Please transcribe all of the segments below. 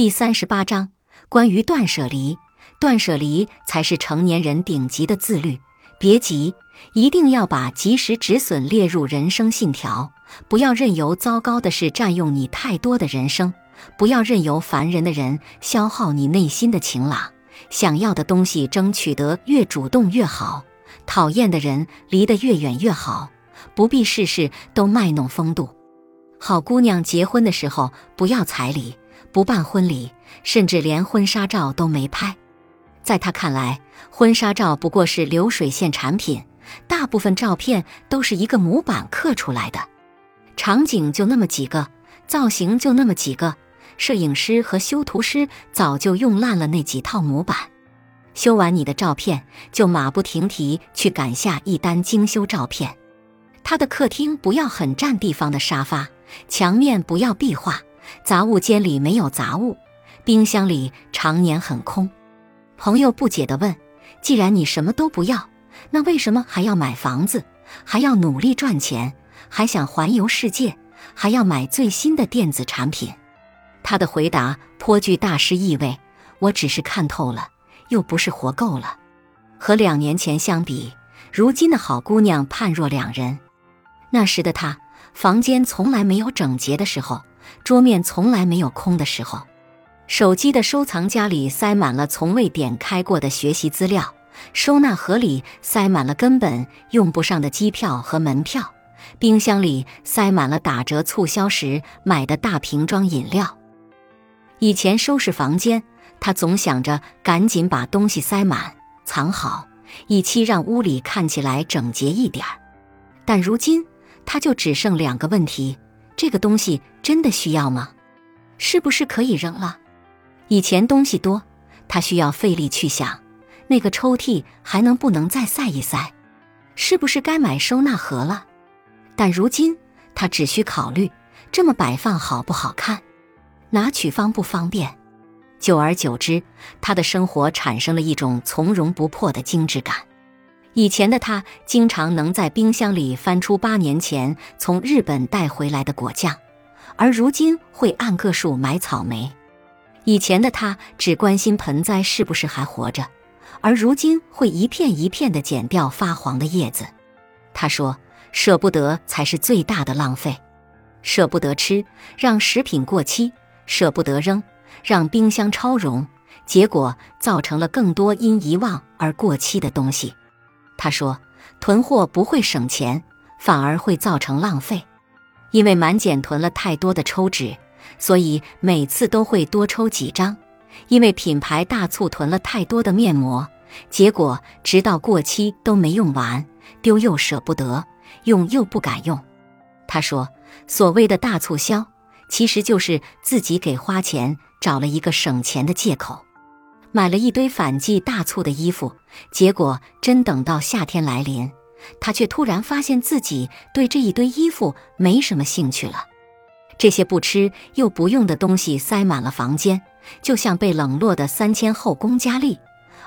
第三十八章关于断舍离。断舍离才是成年人顶级的自律。别急，一定要把及时止损列入人生信条，不要任由糟糕的事占用你太多的人生，不要任由烦人的人消耗你内心的晴朗。想要的东西争取得越主动越好，讨厌的人离得越远越好。不必事事都卖弄风度。好姑娘结婚的时候不要彩礼，不办婚礼，甚至连婚纱照都没拍。在他看来，婚纱照不过是流水线产品，大部分照片都是一个模板刻出来的，场景就那么几个，造型就那么几个，摄影师和修图师早就用烂了那几套模板。修完你的照片，就马不停蹄去赶下一单精修照片。他的客厅不要很占地方的沙发，墙面不要壁画，杂物间里没有杂物，冰箱里常年很空。朋友不解地问：“既然你什么都不要，那为什么还要买房子，还要努力赚钱，还想环游世界，还要买最新的电子产品？”他的回答颇具大师意味：“我只是看透了，又不是活够了。”和两年前相比，如今的好姑娘判若两人。那时的她，房间从来没有整洁的时候，桌面从来没有空的时候。手机的收藏夹里塞满了从未点开过的学习资料，收纳盒里塞满了根本用不上的机票和门票，冰箱里塞满了打折促销时买的大瓶装饮料。以前收拾房间，他总想着赶紧把东西塞满、藏好，以期让屋里看起来整洁一点儿。但如今，他就只剩两个问题：这个东西真的需要吗？是不是可以扔了？以前东西多，他需要费力去想，那个抽屉还能不能再塞一塞？是不是该买收纳盒了？但如今他只需考虑这么摆放好不好看，拿取方不方便。久而久之，他的生活产生了一种从容不迫的精致感。以前的他经常能在冰箱里翻出八年前从日本带回来的果酱，而如今会按个数买草莓。以前的他只关心盆栽是不是还活着，而如今会一片一片地剪掉发黄的叶子。他说：“舍不得才是最大的浪费，舍不得吃，让食品过期；舍不得扔，让冰箱超容，结果造成了更多因遗忘而过期的东西。”他说：“囤货不会省钱，反而会造成浪费，因为满减囤了太多的抽纸。”所以每次都会多抽几张，因为品牌大促囤了太多的面膜，结果直到过期都没用完，丢又舍不得，用又不敢用。他说：“所谓的大促销，其实就是自己给花钱找了一个省钱的借口，买了一堆反季大促的衣服，结果真等到夏天来临，他却突然发现自己对这一堆衣服没什么兴趣了。”这些不吃又不用的东西塞满了房间，就像被冷落的三千后宫佳丽，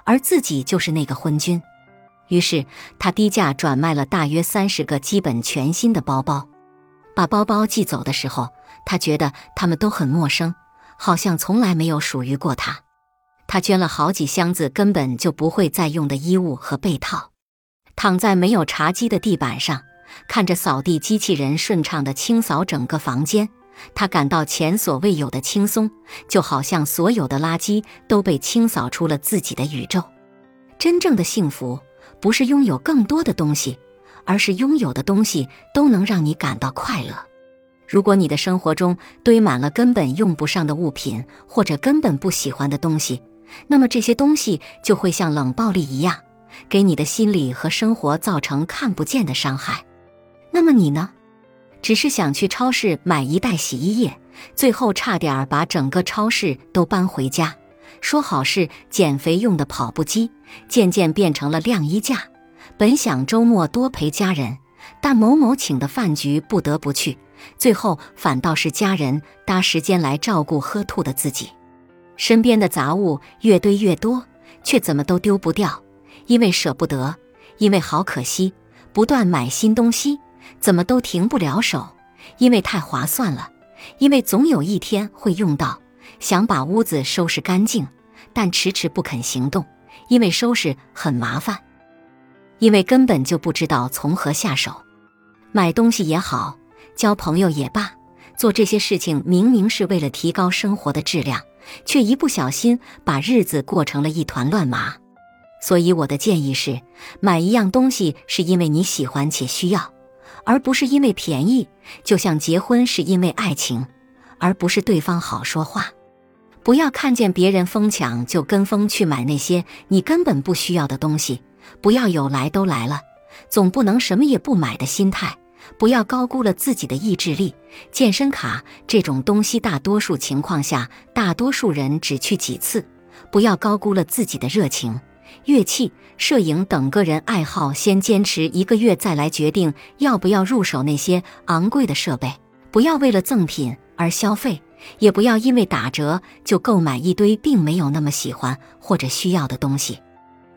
而自己就是那个昏君。于是他低价转卖了大约三十个基本全新的包包，把包包寄走的时候，他觉得他们都很陌生，好像从来没有属于过他。他捐了好几箱子根本就不会再用的衣物和被套，躺在没有茶几的地板上，看着扫地机器人顺畅地清扫整个房间。他感到前所未有的轻松，就好像所有的垃圾都被清扫出了自己的宇宙。真正的幸福不是拥有更多的东西，而是拥有的东西都能让你感到快乐。如果你的生活中堆满了根本用不上的物品，或者根本不喜欢的东西，那么这些东西就会像冷暴力一样，给你的心理和生活造成看不见的伤害。那么你呢？只是想去超市买一袋洗衣液，最后差点把整个超市都搬回家。说好是减肥用的跑步机，渐渐变成了晾衣架。本想周末多陪家人，但某某请的饭局不得不去，最后反倒是家人搭时间来照顾喝吐的自己。身边的杂物越堆越多，却怎么都丢不掉，因为舍不得，因为好可惜，不断买新东西。怎么都停不了手，因为太划算了，因为总有一天会用到。想把屋子收拾干净，但迟迟不肯行动，因为收拾很麻烦，因为根本就不知道从何下手。买东西也好，交朋友也罢，做这些事情明明是为了提高生活的质量，却一不小心把日子过成了一团乱麻。所以我的建议是，买一样东西是因为你喜欢且需要，而不是因为便宜。就像结婚是因为爱情，而不是对方好说话。不要看见别人疯抢就跟风去买那些你根本不需要的东西。不要有来都来了，总不能什么也不买的心态。不要高估了自己的意志力。健身卡这种东西，大多数情况下，大多数人只去几次。不要高估了自己的热情。乐器、摄影等个人爱好，先坚持一个月再来决定要不要入手那些昂贵的设备。不要为了赠品而消费。也不要因为打折就购买一堆并没有那么喜欢或者需要的东西，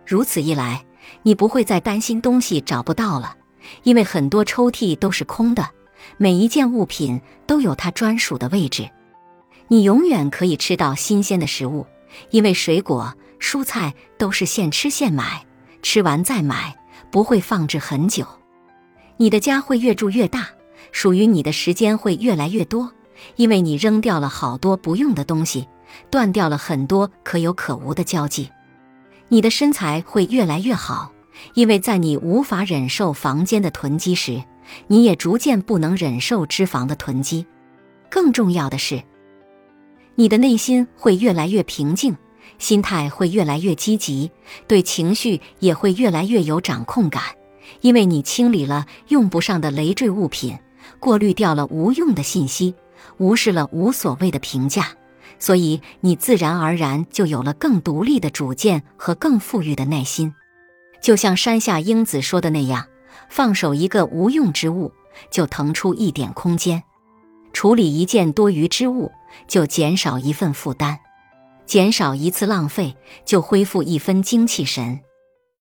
如此一来，你不会再担心东西找不到了，因为很多抽屉都是空的，每一件物品都有它专属的位置。你永远可以吃到新鲜的食物，因为水果、蔬菜都是现吃现买，吃完再买，不会放置很久。你的家会越住越大，属于你的时间会越来越多。因为你扔掉了好多不用的东西，断掉了很多可有可无的交际，你的身材会越来越好。因为在你无法忍受房间的囤积时，你也逐渐不能忍受脂肪的囤积。更重要的是，你的内心会越来越平静，心态会越来越积极，对情绪也会越来越有掌控感。因为你清理了用不上的累赘物品，过滤掉了无用的信息。无视了无所谓的评价，所以你自然而然就有了更独立的主见和更富裕的耐心。就像山下英子说的那样，放手一个无用之物，就腾出一点空间；处理一件多余之物，就减少一份负担；减少一次浪费，就恢复一分精气神。